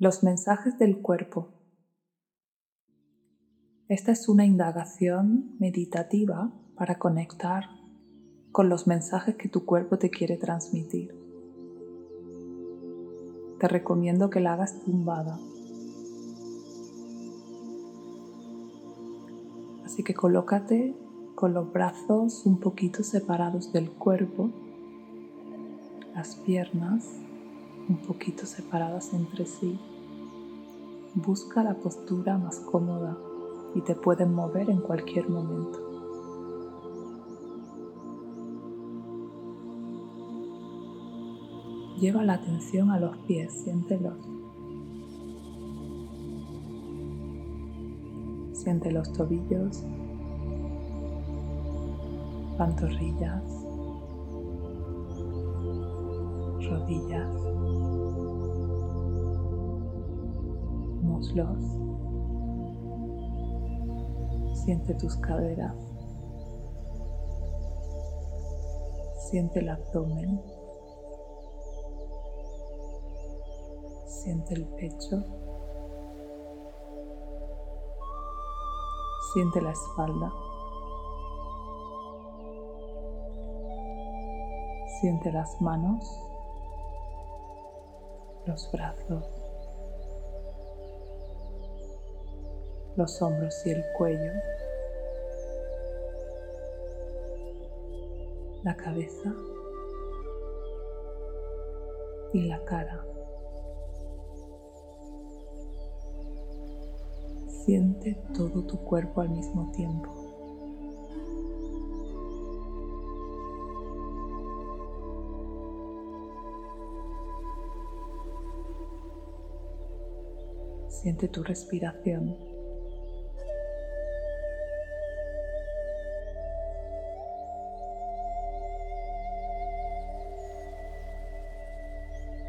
Los mensajes del cuerpo. Esta es una indagación meditativa para conectar con los mensajes que tu cuerpo te quiere transmitir. Te recomiendo que la hagas tumbada. Así que colócate con los brazos un poquito separados del cuerpo, las piernas un poquito separadas entre sí. Busca la postura más cómoda y te pueden mover en cualquier momento. Lleva la atención a los pies, siéntelos. Siente los tobillos, pantorrillas, rodillas. Siente tus caderas. Siente el abdomen. Siente el pecho. Siente la espalda. Siente las manos, los brazos, los hombros y el cuello, la cabeza y la cara. Siente todo tu cuerpo al mismo tiempo. Siente tu respiración.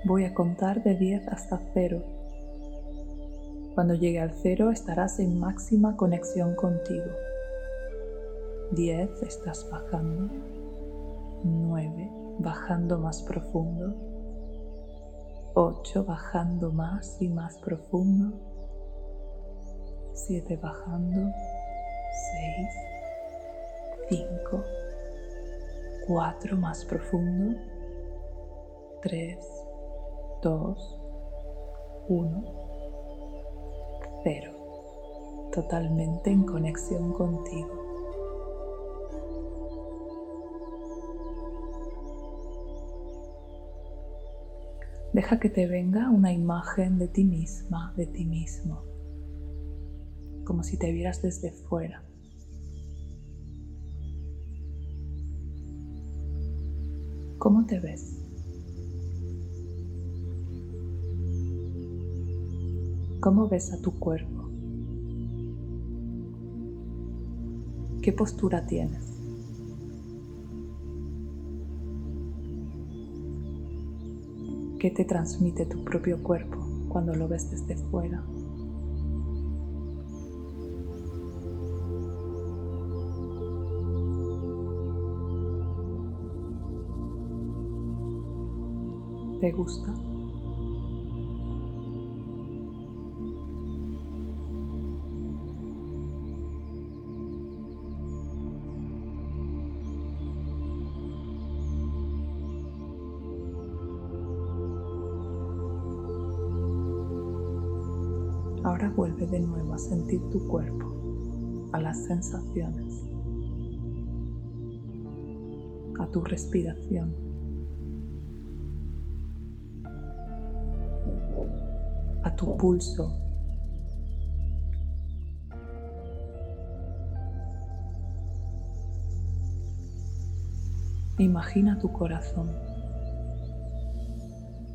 Voy a contar de 10 hasta 0. Cuando llegue al 0 estarás en máxima conexión contigo. 10 estás bajando. 9 bajando más profundo. 8 bajando más y más profundo. 7 bajando. 6. 5. 4 más profundo. 3. 2, 1, 0. Totalmente en conexión contigo. Deja que te venga una imagen de ti misma, de ti mismo, como si te vieras desde fuera. ¿Cómo te ves? ¿Cómo ves a tu cuerpo? ¿Qué postura tienes? ¿Qué te transmite tu propio cuerpo cuando lo ves desde fuera? ¿Te gusta? De nuevo a sentir tu cuerpo, a las sensaciones, a tu respiración. a tu pulso. Imagina tu corazón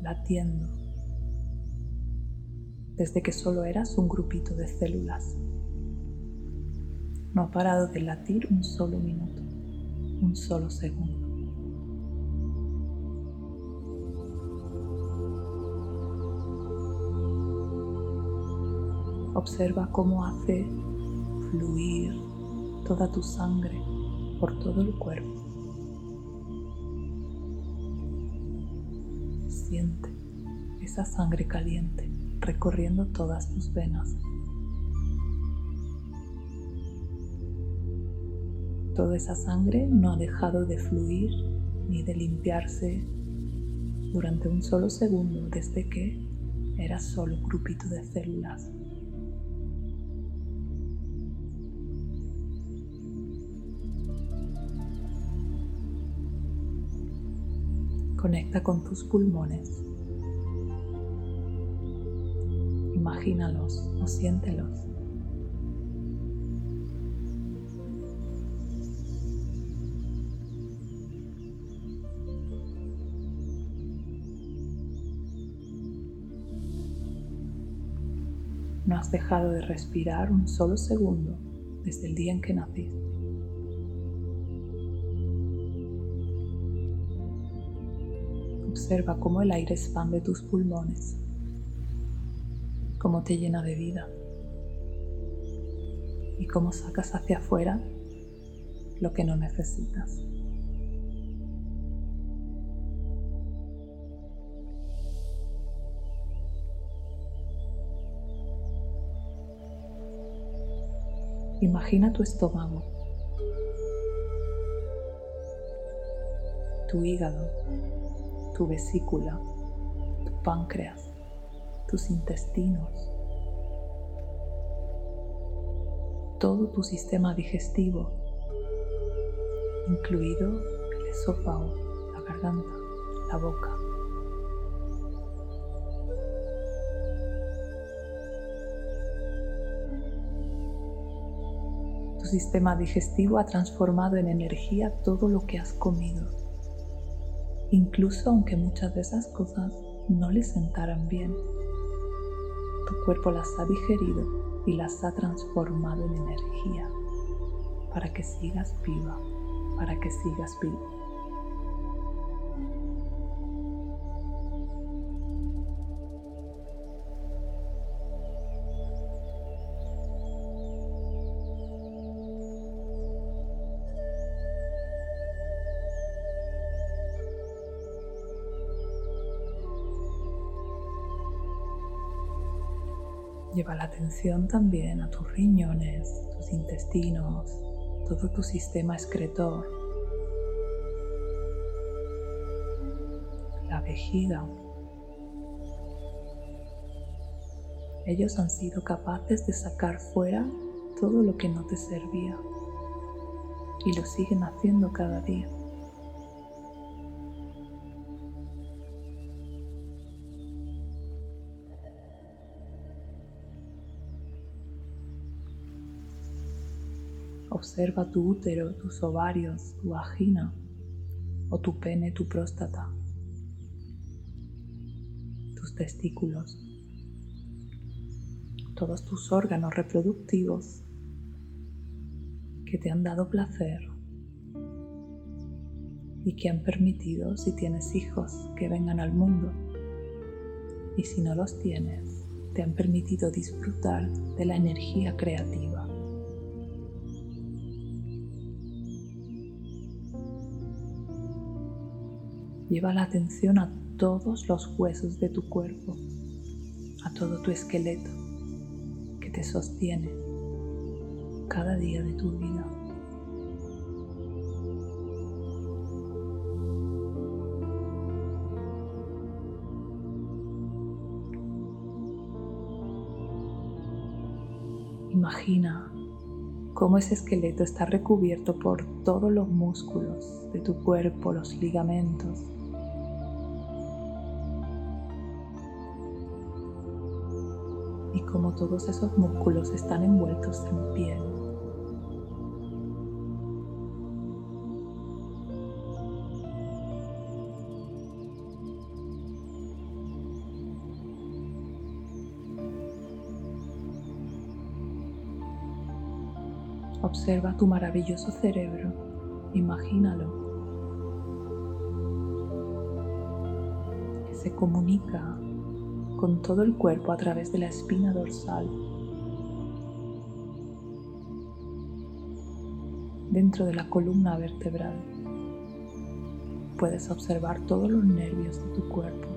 latiendo desde que solo eras un grupito de células. No ha parado de latir un solo minuto, un solo segundo. Observa cómo hace fluir toda tu sangre por todo el cuerpo. Siente esa sangre caliente recorriendo todas tus venas. Toda esa sangre no ha dejado de fluir ni de limpiarse durante un solo segundo desde que era solo un grupito de células. Conecta con tus pulmones. Imagínalos o siéntelos. No has dejado de respirar un solo segundo desde el día en que naciste. Observa cómo el aire expande tus pulmones, cómo te llena de vida y cómo sacas hacia afuera lo que no necesitas. Imagina tu estómago, tu hígado, tu vesícula, tu páncreas, tus intestinos, todo tu sistema digestivo, incluido el esófago, la garganta, la boca. Tu sistema digestivo ha transformado en energía todo lo que has comido, incluso aunque muchas de esas cosas no le sentaran bien. Tu cuerpo las ha digerido y las ha transformado en energía para que sigas viva, para que sigas vivo. Lleva la atención también a tus riñones, tus intestinos, todo tu sistema excretor, la vejiga. Ellos han sido capaces de sacar fuera todo lo que no te servía y lo siguen haciendo cada día. Observa tu útero, tus ovarios, tu vagina o tu pene, tu próstata, tus testículos, todos tus órganos reproductivos que te han dado placer y que han permitido, si tienes hijos, que vengan al mundo. Y si no los tienes, te han permitido disfrutar de la energía creativa. Lleva la atención a todos los huesos de tu cuerpo, a todo tu esqueleto que te sostiene cada día de tu vida. Imagina cómo ese esqueleto está recubierto por todos los músculos de tu cuerpo, los ligamentos, como todos esos músculos están envueltos en piel. Observa tu maravilloso cerebro, imagínalo, que se comunica con todo el cuerpo a través de la espina dorsal. Dentro de la columna vertebral puedes observar todos los nervios de tu cuerpo.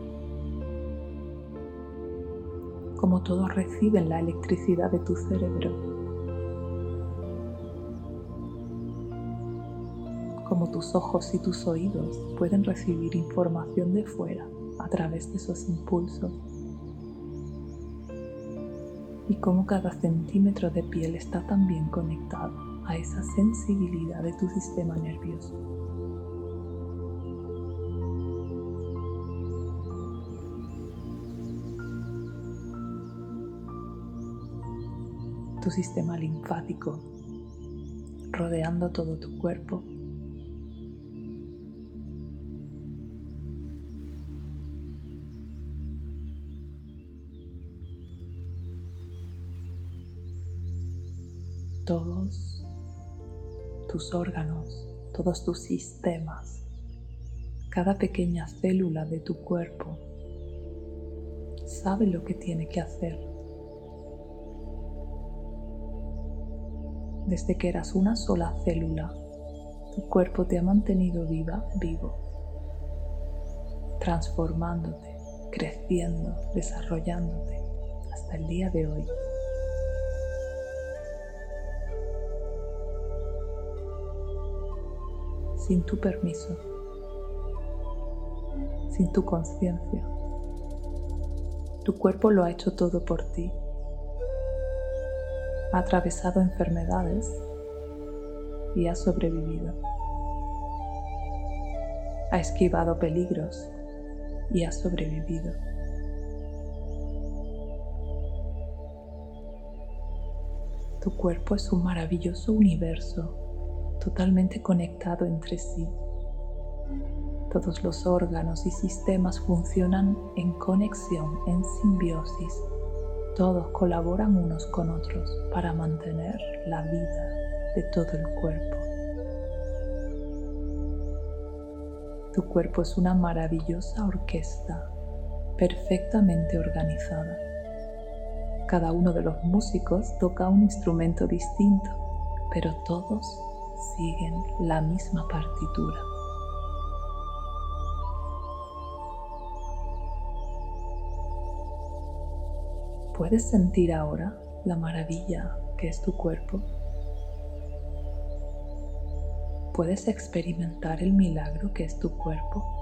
como todos reciben la electricidad de tu cerebro, como tus ojos y tus oídos pueden recibir información de fuera a través de esos impulsos y cómo cada centímetro de piel está también conectado a esa sensibilidad de tu sistema nervioso. Tu sistema linfático rodeando todo tu cuerpo tus órganos, todos tus sistemas, cada pequeña célula de tu cuerpo sabe lo que tiene que hacer. Desde que eras una sola célula, tu cuerpo te ha mantenido viva, vivo, transformándote, creciendo, desarrollándote hasta el día de hoy. Sin tu permiso, sin tu conciencia. Tu cuerpo lo ha hecho todo por ti. Ha atravesado enfermedades y ha sobrevivido. Ha esquivado peligros y ha sobrevivido. Tu cuerpo es un maravilloso universo totalmente conectado entre sí. Todos los órganos y sistemas funcionan en conexión, en simbiosis. Todos colaboran unos con otros para mantener la vida de todo el cuerpo. Tu cuerpo es una maravillosa orquesta, perfectamente organizada. Cada uno de los músicos toca un instrumento distinto, pero todos siguen la misma partitura. ¿Puedes sentir ahora la maravilla que es tu cuerpo? ¿Puedes experimentar el milagro que es tu cuerpo?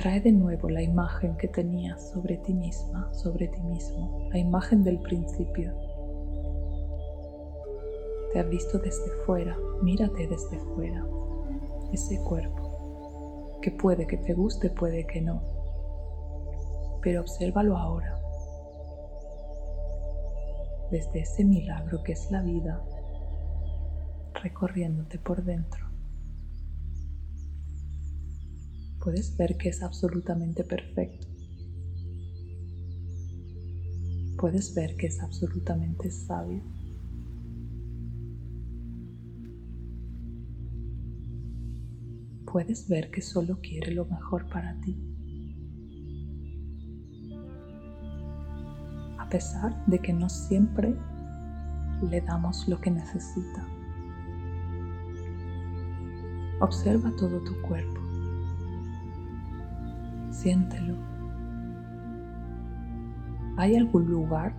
Trae de nuevo la imagen que tenías sobre ti misma, sobre ti mismo, la imagen del principio. Te has visto desde fuera, mírate desde fuera, ese cuerpo, que puede que te guste, puede que no, pero obsérvalo ahora, desde ese milagro que es la vida, recorriéndote por dentro. Puedes ver que es absolutamente perfecto. Puedes ver que es absolutamente sabio. Puedes ver que solo quiere lo mejor para ti. A pesar de que no siempre le damos lo que necesita. Observa todo tu cuerpo siéntelo. ¿Hay algún lugar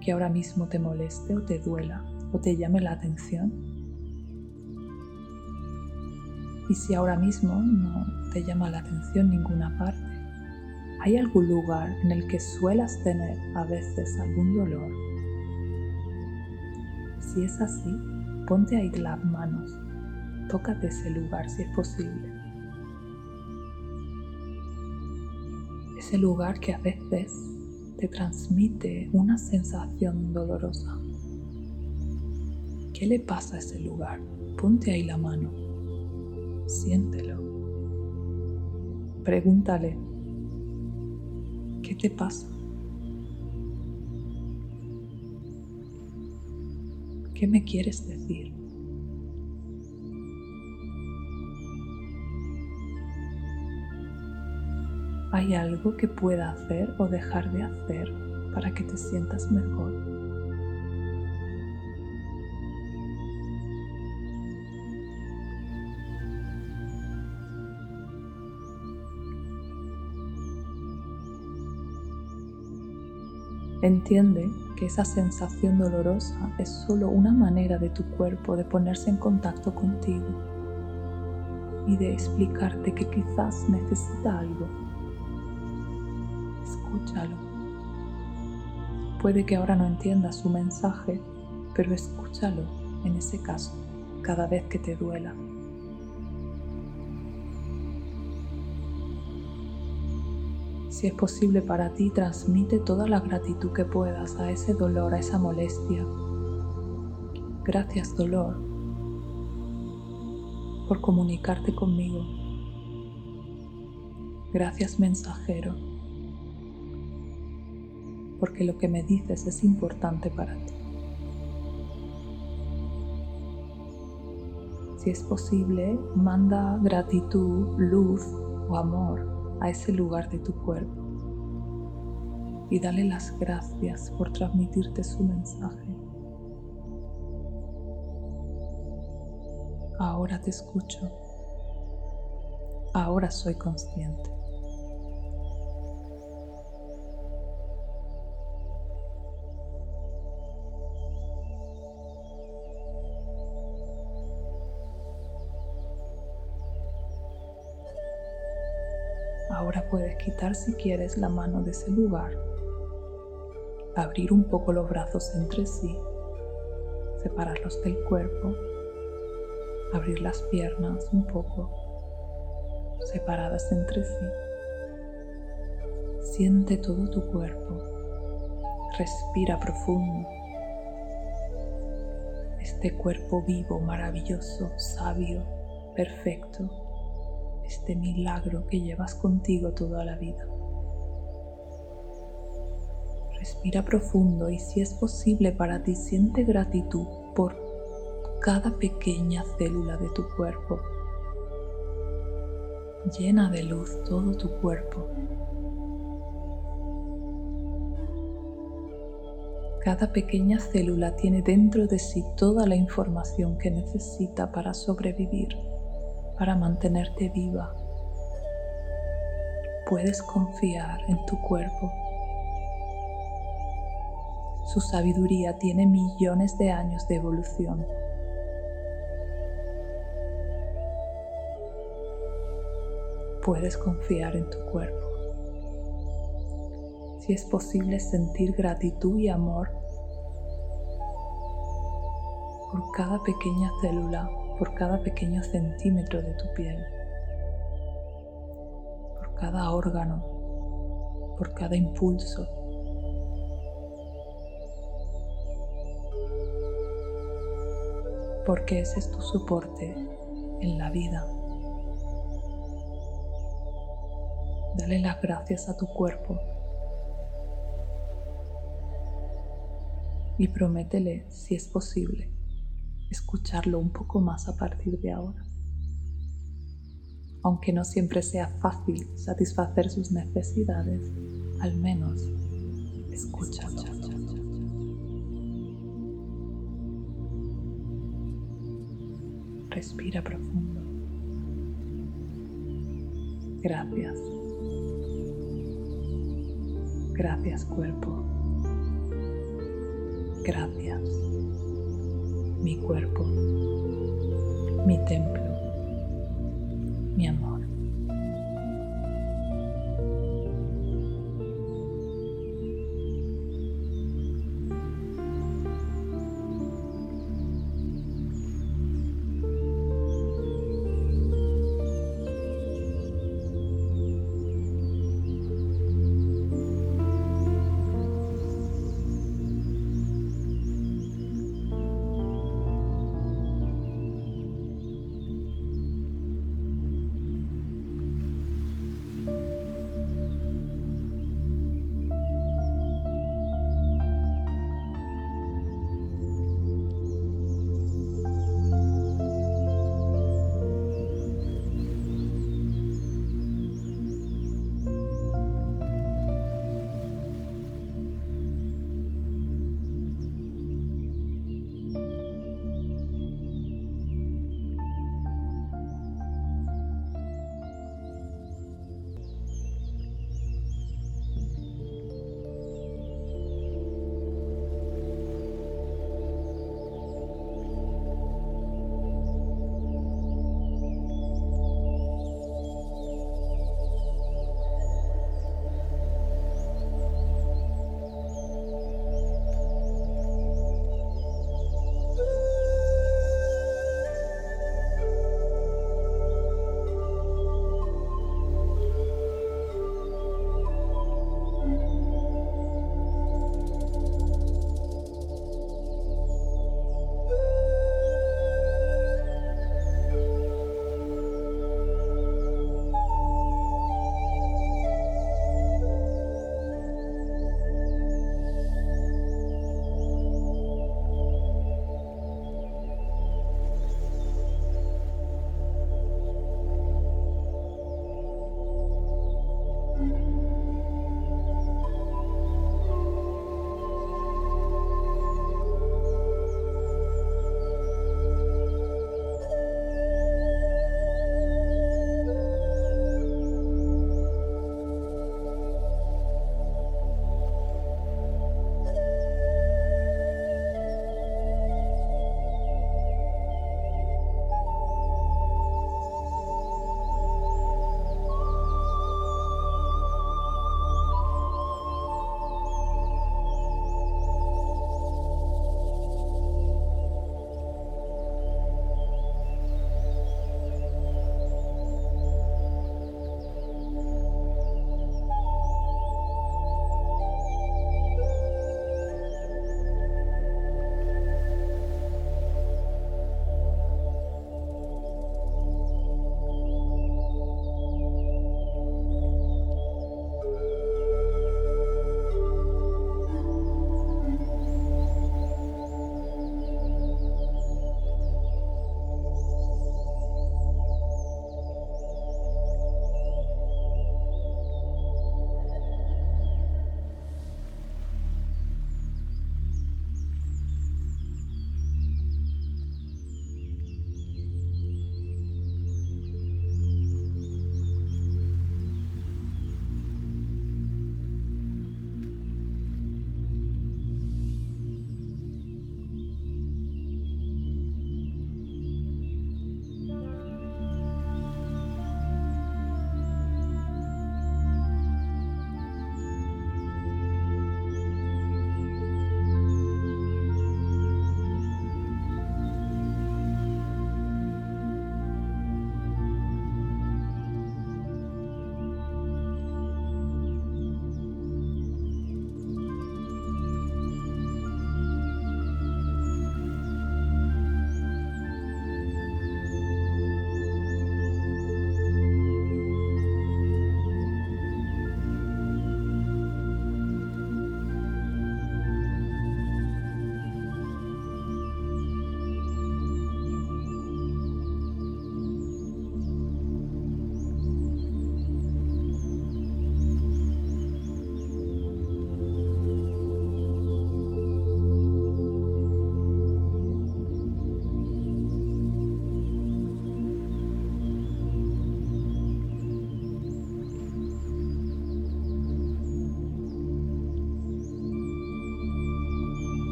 que ahora mismo te moleste o te duela o te llame la atención? Y si ahora mismo no te llama la atención ninguna parte, ¿hay algún lugar en el que suelas tener a veces algún dolor? Si es así, ponte ahí las manos, tócate ese lugar si es posible ese lugar que a veces te transmite una sensación dolorosa. ¿Qué le pasa a ese lugar? Ponte ahí la mano, siéntelo. Pregúntale, ¿qué te pasa? ¿Qué me quieres decir? ¿Hay algo que pueda hacer o dejar de hacer para que te sientas mejor? Entiende que esa sensación dolorosa es solo una manera de tu cuerpo de ponerse en contacto contigo y de explicarte que quizás necesita algo Escúchalo. Puede que ahora no entiendas su mensaje, pero escúchalo en ese caso cada vez que te duela. Si es posible para ti, transmite toda la gratitud que puedas a ese dolor, a esa molestia. Gracias dolor por comunicarte conmigo. Gracias mensajero, porque lo que me dices es importante para ti. Si es posible, manda gratitud, luz o amor a ese lugar de tu cuerpo y dale las gracias por transmitirte su mensaje. Ahora te escucho. Ahora soy consciente. Ahora puedes quitar si quieres la mano de ese lugar, abrir un poco los brazos entre sí, separarlos del cuerpo, abrir las piernas un poco, separadas entre sí. Siente todo tu cuerpo, respira profundo. Este cuerpo vivo, maravilloso, sabio, perfecto este milagro que llevas contigo toda la vida. Respira profundo y si es posible para ti, siente gratitud por cada pequeña célula de tu cuerpo. Llena de luz todo tu cuerpo. Cada pequeña célula tiene dentro de sí toda la información que necesita para sobrevivir para mantenerte viva. Puedes confiar en tu cuerpo. Su sabiduría tiene millones de años de evolución. Puedes confiar en tu cuerpo. Si es posible sentir gratitud y amor por cada pequeña célula por cada pequeño centímetro de tu piel, por cada órgano, por cada impulso. Porque ese es tu soporte en la vida. Dale las gracias a tu cuerpo y prométele, si es posible, escucharlo un poco más a partir de ahora. Aunque no siempre sea fácil satisfacer sus necesidades, al menos escúchalo. Respira profundo. Gracias. Gracias cuerpo. Gracias mi cuerpo, mi templo, mi amor.